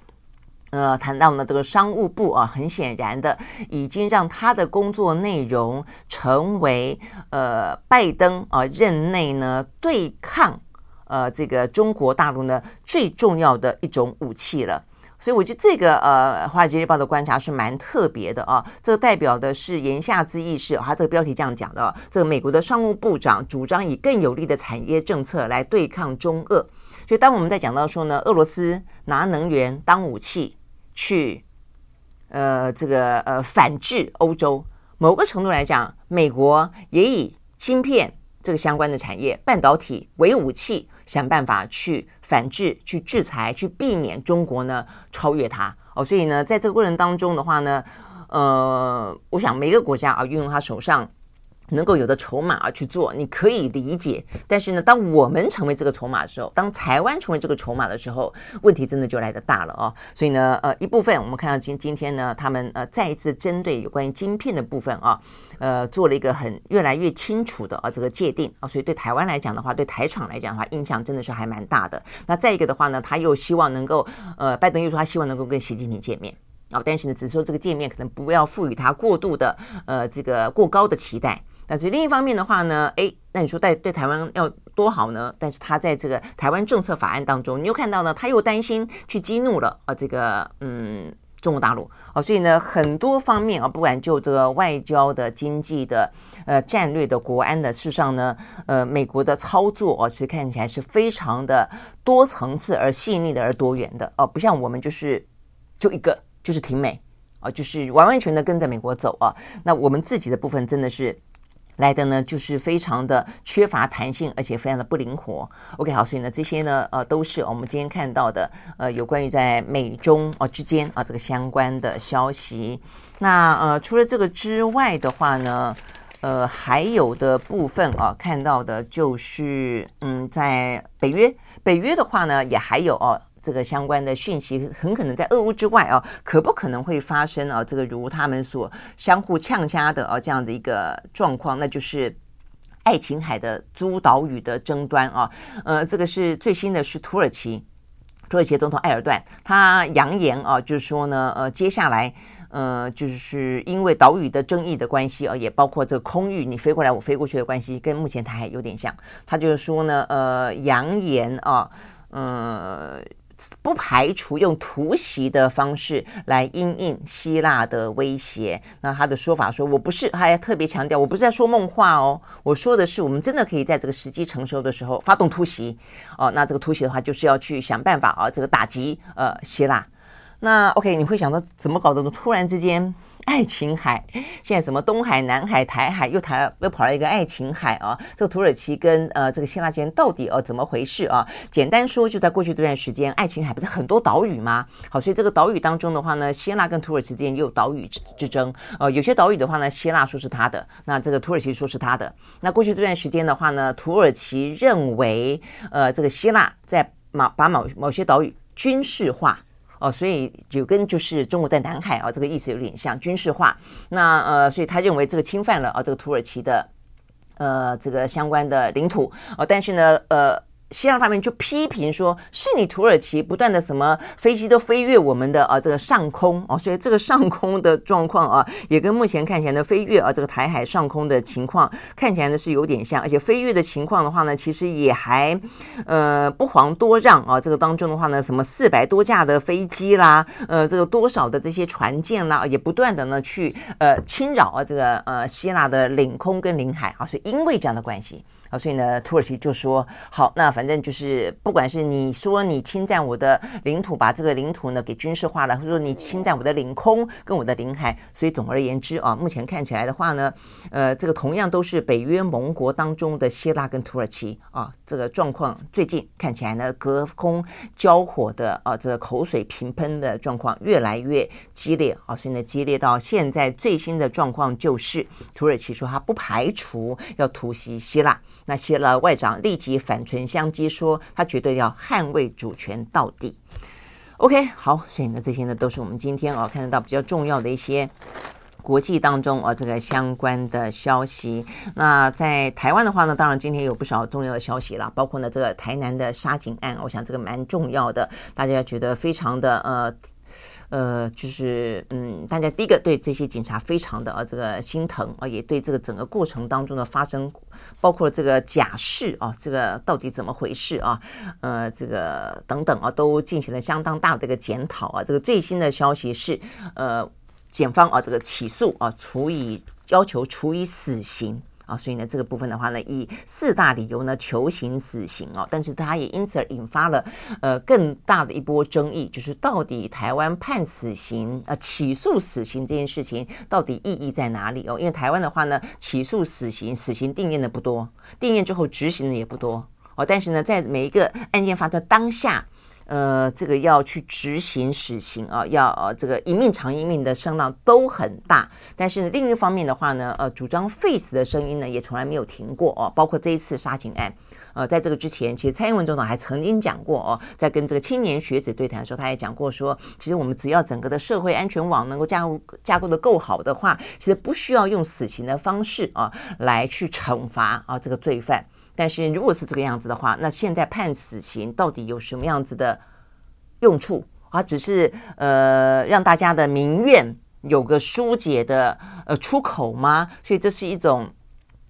呃，谈到呢，这个商务部啊，很显然的已经让他的工作内容成为呃，拜登啊任内呢对抗呃这个中国大陆呢最重要的一种武器了。所以我觉得这个呃，《华尔街日报》的观察是蛮特别的啊。这代表的是言下之意是，他这个标题这样讲的：这个美国的商务部长主张以更有力的产业政策来对抗中俄。所以当我们在讲到说呢，俄罗斯拿能源当武器去呃这个呃反制欧洲，某个程度来讲，美国也以芯片这个相关的产业、半导体为武器。想办法去反制、去制裁、去避免中国呢超越它哦，所以呢，在这个过程当中的话呢，呃，我想每个国家啊，运用他手上。能够有的筹码啊去做，你可以理解。但是呢，当我们成为这个筹码的时候，当台湾成为这个筹码的时候，问题真的就来得大了哦。所以呢，呃，一部分我们看到今今天呢，他们呃再一次针对有关于晶片的部分啊，呃，做了一个很越来越清楚的啊这个界定啊。所以对台湾来讲的话，对台厂来讲的话，印象真的是还蛮大的。那再一个的话呢，他又希望能够呃，拜登又说他希望能够跟习近平见面啊，但是呢，只是说这个见面可能不要赋予他过度的呃这个过高的期待。[laughs] 但是另一方面的话呢，诶，那你说对对台湾要多好呢？但是他在这个台湾政策法案当中，你又看到呢，他又担心去激怒了啊这个嗯中国大陆哦，所以呢很多方面啊，不管就这个外交的、经济的、呃战略的、国安的，事实上呢，呃美国的操作哦，其实看起来是非常的多层次而细腻的而多元的哦，不像我们就是就一个就是挺美啊，就是完完全的跟着美国走啊。那我们自己的部分真的是。来的呢，就是非常的缺乏弹性，而且非常的不灵活。OK，好，所以呢，这些呢，呃，都是我们今天看到的，呃，有关于在美中哦之间啊这个相关的消息。那呃，除了这个之外的话呢，呃，还有的部分啊，看到的就是，嗯，在北约，北约的话呢，也还有哦。这个相关的讯息很可能在俄乌之外啊，可不可能会发生啊？这个如他们所相互呛瞎的啊这样的一个状况，那就是爱琴海的诸岛屿的争端啊。呃，这个是最新的是土耳其，土耳其总统埃尔段他扬言啊，就是说呢，呃，接下来呃，就是因为岛屿的争议的关系啊，也包括这个空域你飞过来我飞过去的关系，跟目前台海有点像。他就是说呢，呃，扬言啊，呃。不排除用突袭的方式来因应希腊的威胁。那他的说法说：“我不是，他还特别强调，我不是在说梦话哦，我说的是，我们真的可以在这个时机成熟的时候发动突袭哦。那这个突袭的话，就是要去想办法啊，这个打击呃希腊。那 OK，你会想到怎么搞的？突然之间爱琴海，[laughs] 现在什么东海、南海、台海又谈又跑了一个爱琴海啊？这个土耳其跟呃这个希腊之间到底哦怎么回事啊？简单说，就在过去这段时间，爱琴海不是很多岛屿吗？好，所以这个岛屿当中的话呢，希腊跟土耳其之间也有岛屿之之争。呃，有些岛屿的话呢，希腊说是他的，那这个土耳其说是他的。那过去这段时间的话呢，土耳其认为呃这个希腊在把把某某些岛屿军事化。哦，所以就跟就是中国在南海啊，这个意思有点像军事化。那呃，所以他认为这个侵犯了啊，这个土耳其的呃这个相关的领土哦，但是呢，呃。希腊方面就批评说，是你土耳其不断的什么飞机都飞越我们的啊这个上空哦，所以这个上空的状况啊，也跟目前看起来的飞越啊这个台海上空的情况看起来呢是有点像，而且飞越的情况的话呢，其实也还呃不遑多让啊。这个当中的话呢，什么四百多架的飞机啦，呃这个多少的这些船舰啦，也不断的呢去呃侵扰啊这个呃希腊的领空跟领海啊，所以因为这样的关系。啊，所以呢，土耳其就说好，那反正就是，不管是你说你侵占我的领土，把这个领土呢给军事化了，或者说你侵占我的领空跟我的领海，所以总而言之啊，目前看起来的话呢，呃，这个同样都是北约盟国当中的希腊跟土耳其啊，这个状况最近看起来呢，隔空交火的啊，这个口水频喷的状况越来越激烈啊，所以呢，激烈到现在最新的状况就是，土耳其说他不排除要突袭希腊。那希腊外长立即反唇相讥，说他绝对要捍卫主权到底。OK，好，所以呢，这些呢都是我们今天啊看得到比较重要的一些国际当中啊这个相关的消息。那在台湾的话呢，当然今天有不少重要的消息了，包括呢这个台南的杀警案，我想这个蛮重要的，大家觉得非常的呃。呃，就是嗯，大家第一个对这些警察非常的啊这个心疼啊，也对这个整个过程当中的发生，包括这个假释啊，这个到底怎么回事啊？呃，这个等等啊，都进行了相当大的一个检讨啊。这个最新的消息是，呃，检方啊这个起诉啊，处以要求处以死刑。啊，所以呢，这个部分的话呢，以四大理由呢求刑死刑哦，但是它也因此而引发了呃更大的一波争议，就是到底台湾判死刑、呃、起诉死刑这件事情到底意义在哪里哦？因为台湾的话呢，起诉死刑，死刑定谳的不多，定谳之后执行的也不多哦，但是呢，在每一个案件发生当下。呃，这个要去执行死刑啊，要呃这个一命偿一命的声浪都很大。但是呢，另一方面的话呢，呃，主张废死的声音呢也从来没有停过哦。包括这一次杀警案，呃，在这个之前，其实蔡英文总统还曾经讲过哦，在跟这个青年学子对谈的时候，他也讲过说，其实我们只要整个的社会安全网能够架构架构的够好的话，其实不需要用死刑的方式啊来去惩罚啊这个罪犯。但是如果是这个样子的话，那现在判死刑到底有什么样子的用处啊？只是呃让大家的民怨有个疏解的呃出口吗？所以这是一种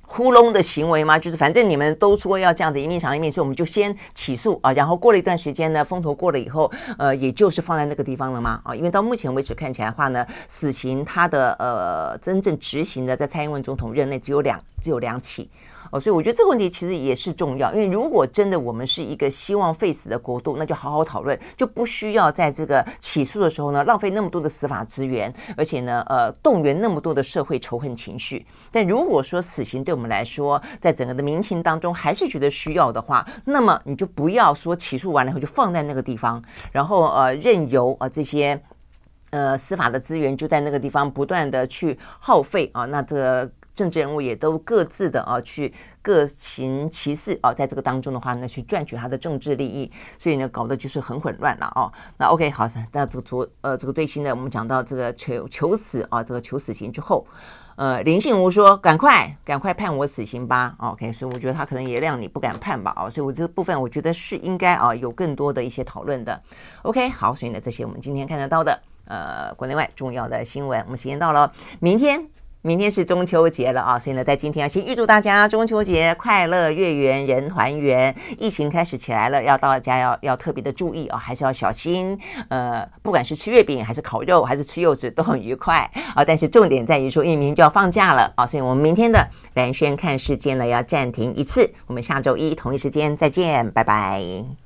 糊弄的行为吗？就是反正你们都说要这样子一命偿一命，所以我们就先起诉啊，然后过了一段时间呢，风头过了以后，呃，也就是放在那个地方了吗？啊，因为到目前为止看起来的话呢，死刑它的呃真正执行的在蔡英文总统任内只有两只有两起。哦，所以我觉得这个问题其实也是重要，因为如果真的我们是一个希望废死的国度，那就好好讨论，就不需要在这个起诉的时候呢，浪费那么多的司法资源，而且呢，呃，动员那么多的社会仇恨情绪。但如果说死刑对我们来说，在整个的民情当中还是觉得需要的话，那么你就不要说起诉完了以后就放在那个地方，然后呃任由啊这些呃司法的资源就在那个地方不断的去耗费啊，那这。政治人物也都各自的啊，去各行其事啊，在这个当中的话呢，去赚取他的政治利益，所以呢，搞得就是很混乱了哦。那 OK，好，那这个昨呃这个最新的，我们讲到这个求求死啊，这个求死刑之后，呃，林信吴说：“赶快赶快判我死刑吧。”OK，所以我觉得他可能也让你不敢判吧啊，所以我这个部分我觉得是应该啊有更多的一些讨论的。OK，好，所以呢，这些我们今天看得到的呃国内外重要的新闻，我们时间到了，明天。明天是中秋节了啊，所以呢，在今天要先预祝大家中秋节快乐，月圆人团圆。疫情开始起来了，要大家要要特别的注意啊，还是要小心。呃，不管是吃月饼，还是烤肉，还是吃柚子，都很愉快啊。但是重点在于说，因为明天就要放假了啊，所以我们明天的蓝轩看世界呢要暂停一次。我们下周一同一时间再见，拜拜。